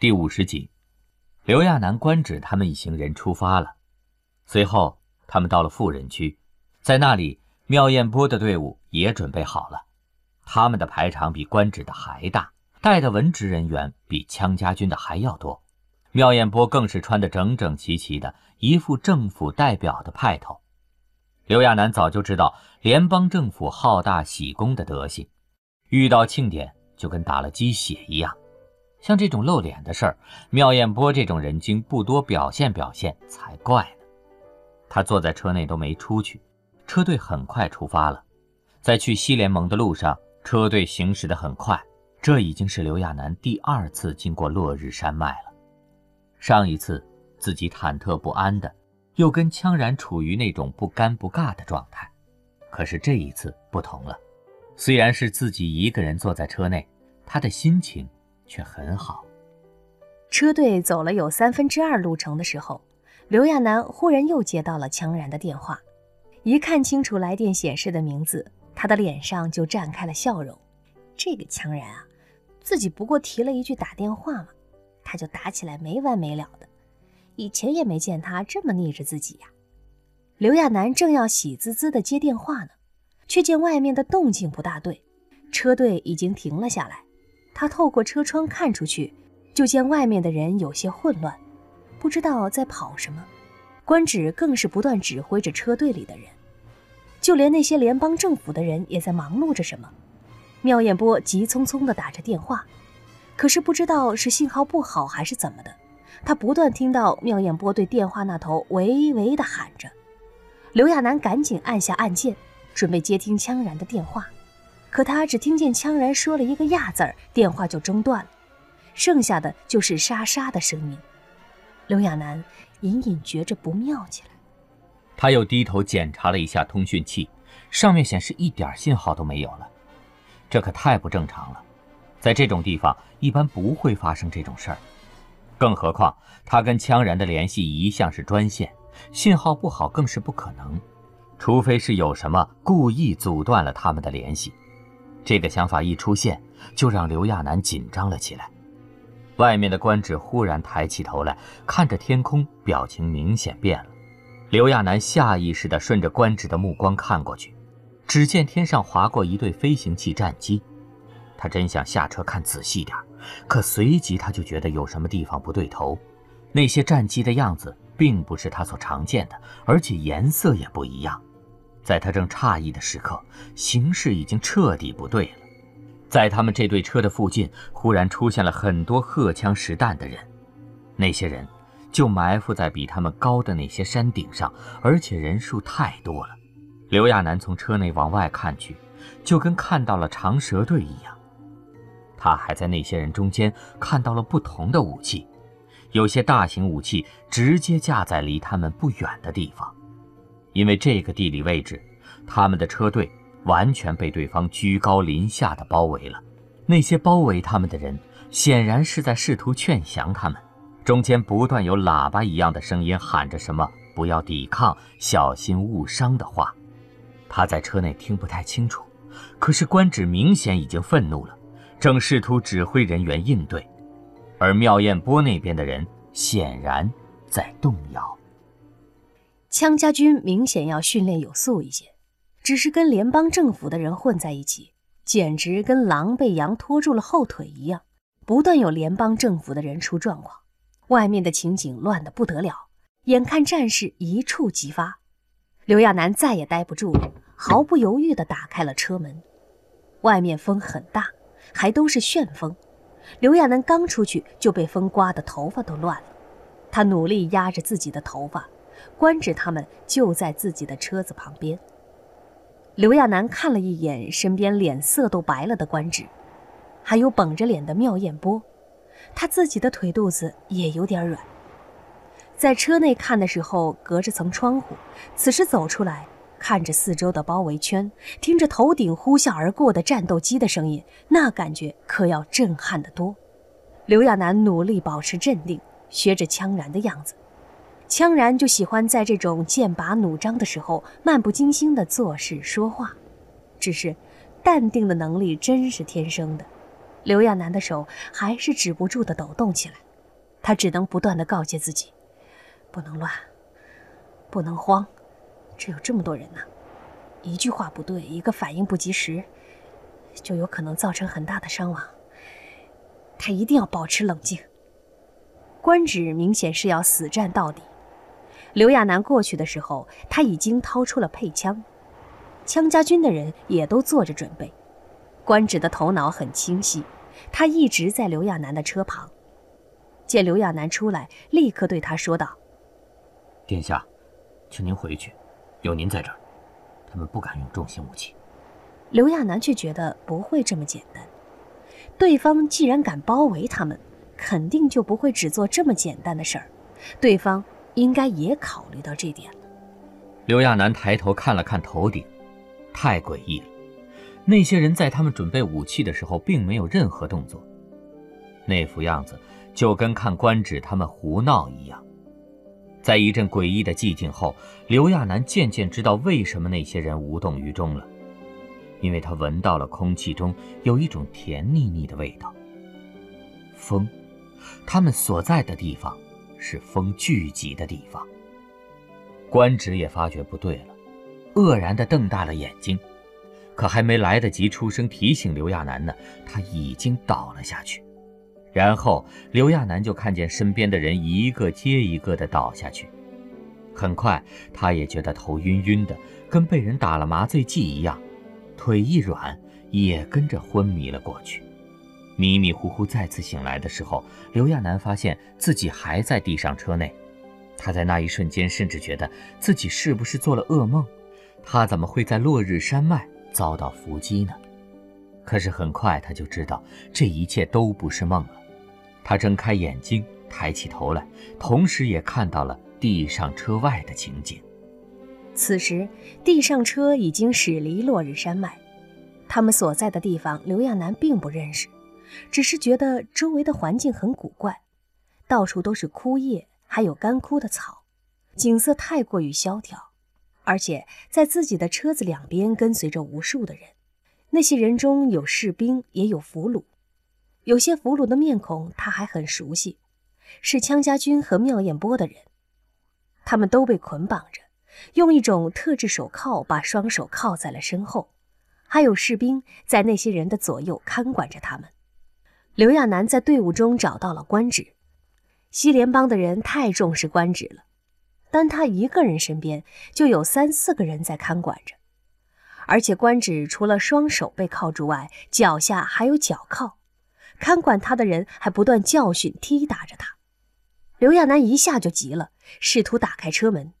第五十集，刘亚楠、官职他们一行人出发了。随后，他们到了富人区，在那里，妙艳波的队伍也准备好了。他们的排场比官职的还大，带的文职人员比羌家军的还要多。妙艳波更是穿得整整齐齐的，一副政府代表的派头。刘亚楠早就知道联邦政府好大喜功的德行，遇到庆典就跟打了鸡血一样。像这种露脸的事儿，妙艳波这种人精不多表现表现才怪呢。他坐在车内都没出去。车队很快出发了，在去西联盟的路上，车队行驶得很快。这已经是刘亚楠第二次经过落日山脉了。上一次自己忐忑不安的，又跟羌然处于那种不尴不尬的状态。可是这一次不同了，虽然是自己一个人坐在车内，他的心情。却很好。车队走了有三分之二路程的时候，刘亚楠忽然又接到了强然的电话。一看清楚来电显示的名字，他的脸上就绽开了笑容。这个强然啊，自己不过提了一句打电话嘛，他就打起来没完没了的。以前也没见他这么逆着自己呀。刘亚楠正要喜滋滋的接电话呢，却见外面的动静不大对，车队已经停了下来。他透过车窗看出去，就见外面的人有些混乱，不知道在跑什么。官职更是不断指挥着车队里的人，就连那些联邦政府的人也在忙碌着什么。妙艳波急匆匆地打着电话，可是不知道是信号不好还是怎么的，他不断听到妙艳波对电话那头喂喂地喊着。刘亚楠赶紧按下按键，准备接听羌然的电话。可他只听见羌然说了一个“亚”字儿，电话就中断了，剩下的就是沙沙的声音。刘亚楠隐隐觉着不妙起来，他又低头检查了一下通讯器，上面显示一点信号都没有了，这可太不正常了。在这种地方一般不会发生这种事儿，更何况他跟羌然的联系一向是专线，信号不好更是不可能，除非是有什么故意阻断了他们的联系。这个想法一出现，就让刘亚楠紧张了起来。外面的官职忽然抬起头来，看着天空，表情明显变了。刘亚楠下意识地顺着官职的目光看过去，只见天上划过一对飞行器战机。他真想下车看仔细点，可随即他就觉得有什么地方不对头。那些战机的样子并不是他所常见的，而且颜色也不一样。在他正诧异的时刻，形势已经彻底不对了。在他们这队车的附近，忽然出现了很多荷枪实弹的人，那些人就埋伏在比他们高的那些山顶上，而且人数太多了。刘亚楠从车内往外看去，就跟看到了长蛇队一样。他还在那些人中间看到了不同的武器，有些大型武器直接架在离他们不远的地方。因为这个地理位置，他们的车队完全被对方居高临下的包围了。那些包围他们的人，显然是在试图劝降他们，中间不断有喇叭一样的声音喊着什么“不要抵抗，小心误伤”的话。他在车内听不太清楚，可是官职明显已经愤怒了，正试图指挥人员应对，而妙艳波那边的人显然在动摇。羌家军明显要训练有素一些，只是跟联邦政府的人混在一起，简直跟狼被羊拖住了后腿一样。不断有联邦政府的人出状况，外面的情景乱得不得了。眼看战事一触即发，刘亚楠再也待不住了，毫不犹豫地打开了车门。外面风很大，还都是旋风。刘亚楠刚出去就被风刮得头发都乱了，他努力压着自己的头发。官职他们就在自己的车子旁边。刘亚楠看了一眼身边脸色都白了的官职，还有绷着脸的妙艳波，他自己的腿肚子也有点软。在车内看的时候，隔着层窗户；此时走出来，看着四周的包围圈，听着头顶呼啸而过的战斗机的声音，那感觉可要震撼得多。刘亚楠努力保持镇定，学着羌然的样子。羌然就喜欢在这种剑拔弩张的时候漫不经心地做事说话，只是淡定的能力真是天生的。刘亚楠的手还是止不住地抖动起来。他只能不断的告诫自己，不能乱，不能慌，这有这么多人呢，一句话不对，一个反应不及时，就有可能造成很大的伤亡。他一定要保持冷静。官职明显是要死战到底。刘亚楠过去的时候，他已经掏出了配枪，枪家军的人也都做着准备。官职的头脑很清晰，他一直在刘亚楠的车旁。见刘亚楠出来，立刻对他说道：“殿下，请您回去，有您在这儿，他们不敢用重型武器。”刘亚楠却觉得不会这么简单。对方既然敢包围他们，肯定就不会只做这么简单的事儿。对方应该也考虑到这点了。刘亚楠抬头看了看头顶，太诡异了。那些人在他们准备武器的时候，并没有任何动作，那副样子。就跟看官职他们胡闹一样，在一阵诡异的寂静后，刘亚楠渐渐知道为什么那些人无动于衷了，因为他闻到了空气中有一种甜腻腻的味道。风，他们所在的地方是风聚集的地方。官职也发觉不对了，愕然地瞪大了眼睛，可还没来得及出声提醒刘亚楠呢，他已经倒了下去。然后刘亚楠就看见身边的人一个接一个的倒下去，很快他也觉得头晕晕的，跟被人打了麻醉剂一样，腿一软也跟着昏迷了过去。迷迷糊糊再次醒来的时候，刘亚楠发现自己还在地上车内，他在那一瞬间甚至觉得自己是不是做了噩梦？他怎么会在落日山脉遭到伏击呢？可是很快他就知道这一切都不是梦了。他睁开眼睛，抬起头来，同时也看到了地上车外的情景。此时，地上车已经驶离落日山脉，他们所在的地方，刘亚楠并不认识，只是觉得周围的环境很古怪，到处都是枯叶，还有干枯的草，景色太过于萧条。而且，在自己的车子两边跟随着无数的人，那些人中有士兵，也有俘虏。有些俘虏的面孔他还很熟悉，是羌家军和妙艳波的人。他们都被捆绑着，用一种特制手铐把双手铐在了身后，还有士兵在那些人的左右看管着他们。刘亚楠在队伍中找到了官职，西联邦的人太重视官职了，单他一个人身边就有三四个人在看管着，而且官职除了双手被铐住外，脚下还有脚铐。看管他的人还不断教训、踢打着他，刘亚楠一下就急了，试图打开车门。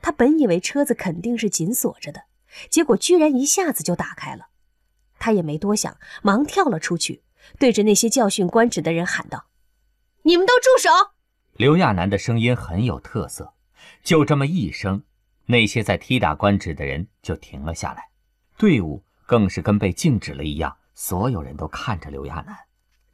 他本以为车子肯定是紧锁着的，结果居然一下子就打开了。他也没多想，忙跳了出去，对着那些教训官职的人喊道：“你们都住手！”刘亚楠的声音很有特色，就这么一声，那些在踢打官职的人就停了下来，队伍更是跟被静止了一样，所有人都看着刘亚楠。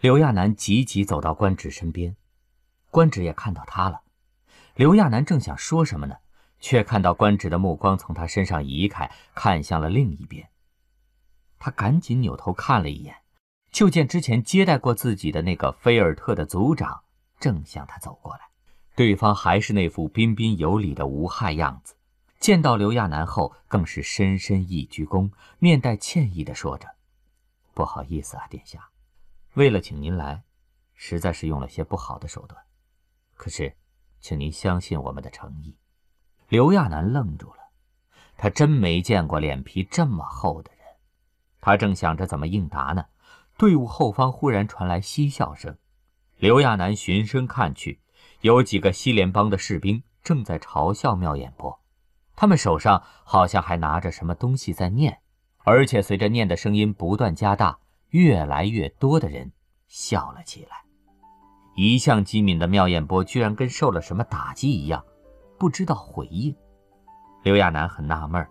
刘亚楠急急走到官职身边，官职也看到他了。刘亚楠正想说什么呢，却看到官职的目光从他身上移开，看向了另一边。他赶紧扭头看了一眼，就见之前接待过自己的那个菲尔特的族长正向他走过来。对方还是那副彬彬有礼的无害样子，见到刘亚楠后，更是深深一鞠躬，面带歉意地说着：“不好意思啊，殿下。”为了请您来，实在是用了些不好的手段。可是，请您相信我们的诚意。刘亚楠愣住了，他真没见过脸皮这么厚的人。他正想着怎么应答呢，队伍后方忽然传来嬉笑声。刘亚楠循声看去，有几个西联邦的士兵正在嘲笑妙眼波，他们手上好像还拿着什么东西在念，而且随着念的声音不断加大。越来越多的人笑了起来。一向机敏的妙艳波居然跟受了什么打击一样，不知道回应。刘亚楠很纳闷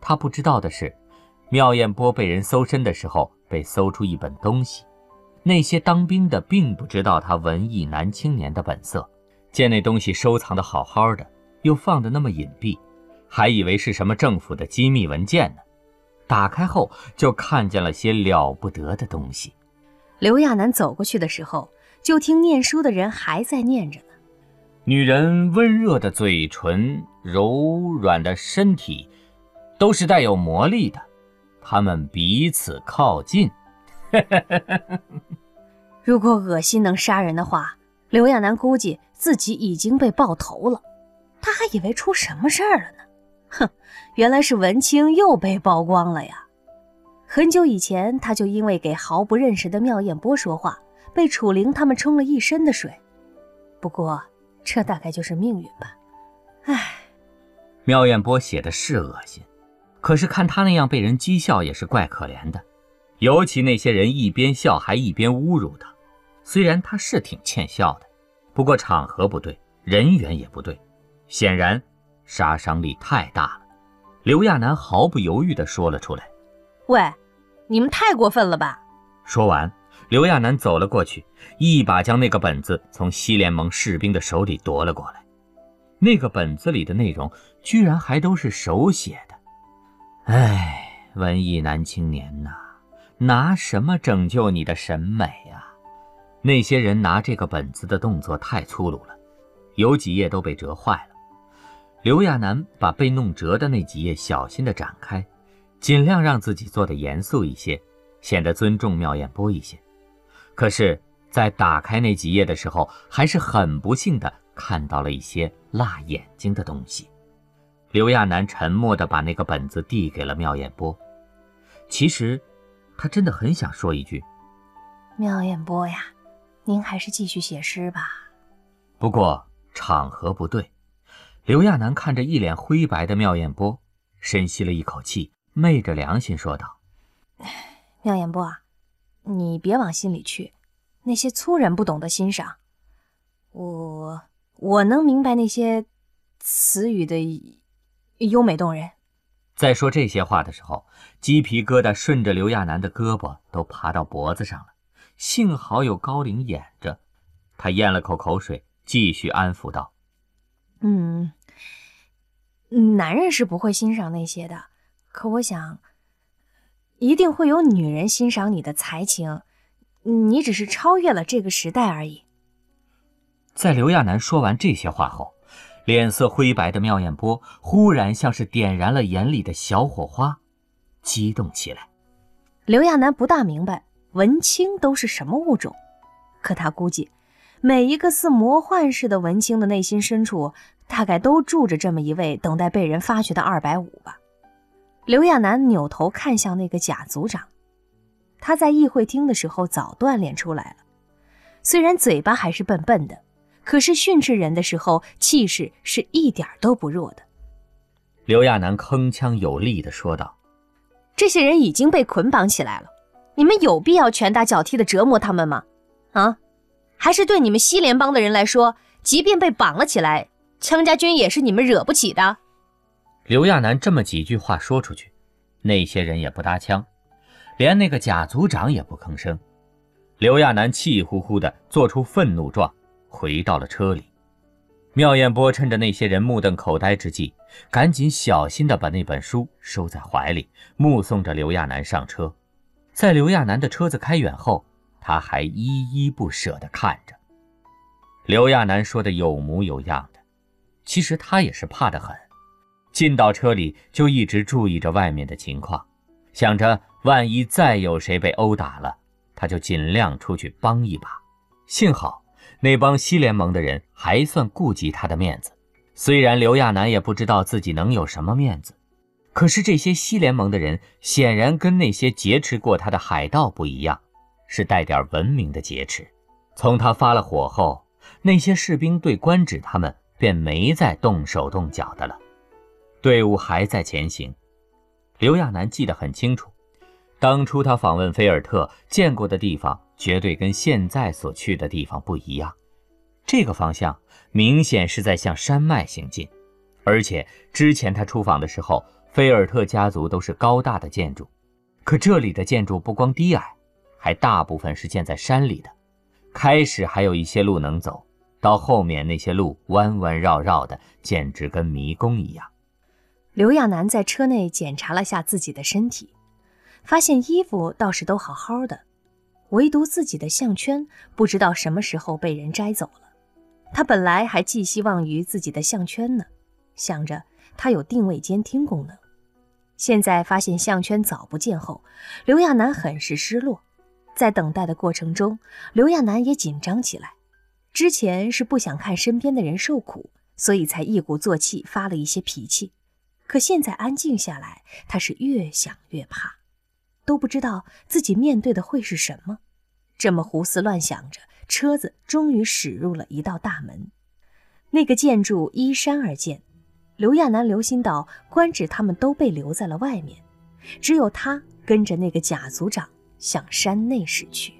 他不知道的是，妙艳波被人搜身的时候被搜出一本东西。那些当兵的并不知道他文艺男青年的本色，见那东西收藏的好好的，又放的那么隐蔽，还以为是什么政府的机密文件呢。打开后，就看见了些了不得的东西。刘亚楠走过去的时候，就听念书的人还在念着呢。女人温热的嘴唇，柔软的身体，都是带有魔力的。他们彼此靠近。如果恶心能杀人的话，刘亚楠估计自己已经被爆头了。他还以为出什么事儿了呢。哼，原来是文清又被曝光了呀。很久以前，他就因为给毫不认识的妙艳波说话，被楚灵他们冲了一身的水。不过，这大概就是命运吧。唉，妙艳波写的是恶心。可是看他那样被人讥笑也是怪可怜的，尤其那些人一边笑还一边侮辱他。虽然他是挺欠笑的，不过场合不对，人缘也不对，显然杀伤力太大了。刘亚楠毫不犹豫地说了出来：“喂，你们太过分了吧！”说完，刘亚楠走了过去，一把将那个本子从西联盟士兵的手里夺了过来。那个本子里的内容居然还都是手写的。唉，文艺男青年呐，拿什么拯救你的审美啊？那些人拿这个本子的动作太粗鲁了，有几页都被折坏了。刘亚楠把被弄折的那几页小心地展开，尽量让自己做得严肃一些，显得尊重妙艳波一些。可是，在打开那几页的时候，还是很不幸地看到了一些辣眼睛的东西。刘亚楠沉默地把那个本子递给了妙艳波。其实，他真的很想说一句：“妙艳波呀，您还是继续写诗吧。”不过场合不对。刘亚楠看着一脸灰白的妙艳波，深吸了一口气，昧着良心说道：“妙艳波啊，你别往心里去，那些粗人不懂得欣赏。我我能明白那些词语的。”优美动人。在说这些话的时候，鸡皮疙瘩顺着刘亚楠的胳膊都爬到脖子上了。幸好有高岭掩着，他咽了口口水，继续安抚道：“嗯，男人是不会欣赏那些的，可我想，一定会有女人欣赏你的才情。你只是超越了这个时代而已。”在刘亚楠说完这些话后。脸色灰白的妙艳波忽然像是点燃了眼里的小火花，激动起来。刘亚楠不大明白文青都是什么物种，可他估计，每一个似魔幻似的文青的内心深处，大概都住着这么一位等待被人发掘的二百五吧。刘亚楠扭头看向那个贾组长，他在议会厅的时候早锻炼出来了，虽然嘴巴还是笨笨的。可是训斥人的时候，气势是一点都不弱的。刘亚楠铿锵有力地说道：“这些人已经被捆绑起来了，你们有必要拳打脚踢地折磨他们吗？啊？还是对你们西联邦的人来说，即便被绑了起来，羌家军也是你们惹不起的？”刘亚楠这么几句话说出去，那些人也不搭腔，连那个贾组长也不吭声。刘亚楠气呼呼地做出愤怒状。回到了车里，妙艳波趁着那些人目瞪口呆之际，赶紧小心地把那本书收在怀里，目送着刘亚楠上车。在刘亚楠的车子开远后，他还依依不舍地看着。刘亚楠说的有模有样的，其实他也是怕得很。进到车里就一直注意着外面的情况，想着万一再有谁被殴打了，他就尽量出去帮一把。幸好。那帮西联盟的人还算顾及他的面子，虽然刘亚楠也不知道自己能有什么面子，可是这些西联盟的人显然跟那些劫持过他的海盗不一样，是带点文明的劫持。从他发了火后，那些士兵对官职他们便没再动手动脚的了。队伍还在前行，刘亚楠记得很清楚，当初他访问菲尔特见过的地方。绝对跟现在所去的地方不一样，这个方向明显是在向山脉行进，而且之前他出访的时候，菲尔特家族都是高大的建筑，可这里的建筑不光低矮，还大部分是建在山里的。开始还有一些路能走，到后面那些路弯弯绕绕的，简直跟迷宫一样。刘亚楠在车内检查了下自己的身体，发现衣服倒是都好好的。唯独自己的项圈不知道什么时候被人摘走了。他本来还寄希望于自己的项圈呢，想着它有定位监听功能。现在发现项圈早不见后，刘亚楠很是失落。在等待的过程中，刘亚楠也紧张起来。之前是不想看身边的人受苦，所以才一鼓作气发了一些脾气。可现在安静下来，他是越想越怕，都不知道自己面对的会是什么。这么胡思乱想着，车子终于驶入了一道大门。那个建筑依山而建，刘亚楠留心到官职他们都被留在了外面，只有他跟着那个贾组长向山内驶去。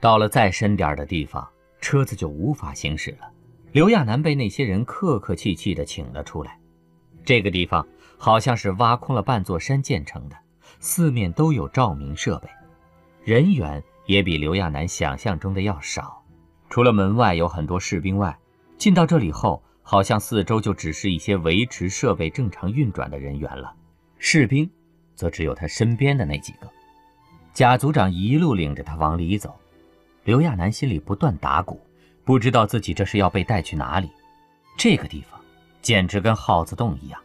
到了再深点的地方。车子就无法行驶了。刘亚楠被那些人客客气气地请了出来。这个地方好像是挖空了半座山建成的，四面都有照明设备，人员也比刘亚楠想象中的要少。除了门外有很多士兵外，进到这里后，好像四周就只是一些维持设备正常运转的人员了。士兵，则只有他身边的那几个。贾组长一路领着他往里走。刘亚楠心里不断打鼓，不知道自己这是要被带去哪里。这个地方简直跟耗子洞一样。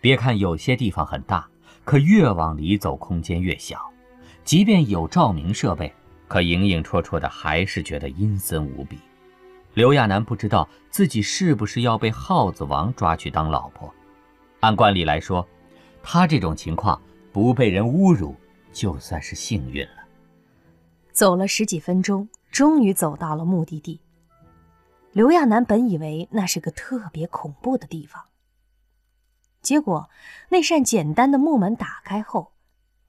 别看有些地方很大，可越往里走，空间越小。即便有照明设备，可影影绰绰的，还是觉得阴森无比。刘亚楠不知道自己是不是要被耗子王抓去当老婆。按惯例来说，他这种情况不被人侮辱，就算是幸运了。走了十几分钟，终于走到了目的地。刘亚楠本以为那是个特别恐怖的地方，结果那扇简单的木门打开后，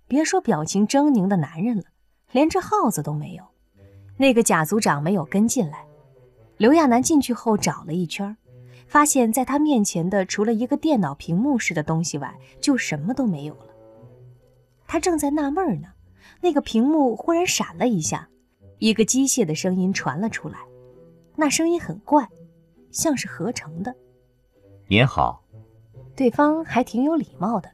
别说表情狰狞的男人了，连只耗子都没有。那个贾组长没有跟进来。刘亚楠进去后找了一圈，发现在他面前的除了一个电脑屏幕似的东西外，就什么都没有了。他正在纳闷呢。那个屏幕忽然闪了一下，一个机械的声音传了出来。那声音很怪，像是合成的。您好，对方还挺有礼貌的。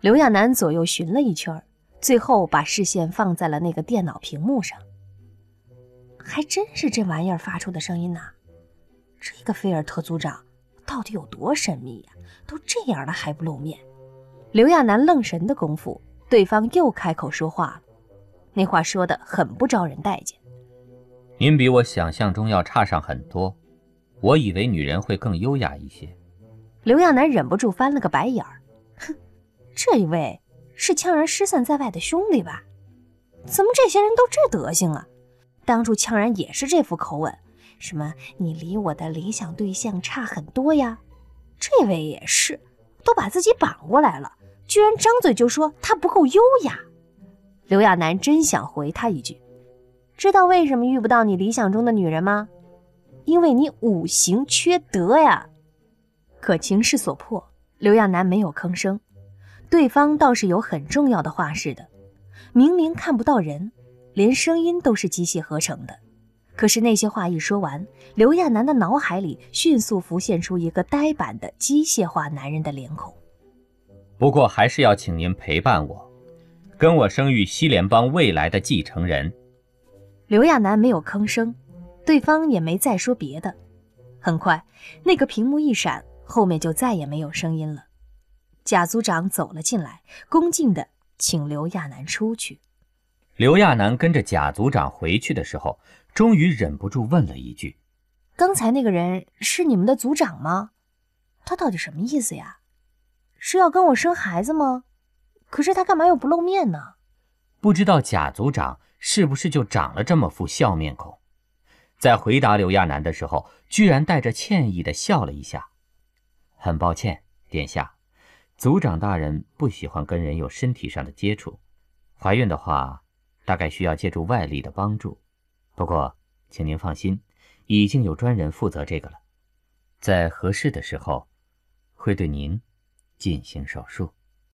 刘亚楠左右寻了一圈，最后把视线放在了那个电脑屏幕上。还真是这玩意儿发出的声音呐！这个菲尔特组长到底有多神秘呀？都这样了还不露面？刘亚楠愣神的功夫。对方又开口说话了，那话说的很不招人待见。您比我想象中要差上很多，我以为女人会更优雅一些。刘亚楠忍不住翻了个白眼儿，哼，这一位是羌然失散在外的兄弟吧？怎么这些人都这德行啊？当初羌然也是这副口吻，什么你离我的理想对象差很多呀？这位也是，都把自己绑过来了。居然张嘴就说他不够优雅，刘亚楠真想回他一句：“知道为什么遇不到你理想中的女人吗？因为你五行缺德呀！”可情势所迫，刘亚楠没有吭声。对方倒是有很重要的话似的，明明看不到人，连声音都是机械合成的。可是那些话一说完，刘亚楠的脑海里迅速浮现出一个呆板的机械化男人的脸孔。不过还是要请您陪伴我，跟我生育西联邦未来的继承人。刘亚楠没有吭声，对方也没再说别的。很快，那个屏幕一闪，后面就再也没有声音了。贾组长走了进来，恭敬地请刘亚楠出去。刘亚楠跟着贾组长回去的时候，终于忍不住问了一句：“刚才那个人是你们的组长吗？他到底什么意思呀？”是要跟我生孩子吗？可是他干嘛又不露面呢？不知道贾组长是不是就长了这么副笑面孔，在回答刘亚楠的时候，居然带着歉意的笑了一下。很抱歉，殿下，族长大人不喜欢跟人有身体上的接触。怀孕的话，大概需要借助外力的帮助。不过，请您放心，已经有专人负责这个了，在合适的时候，会对您。进行手术。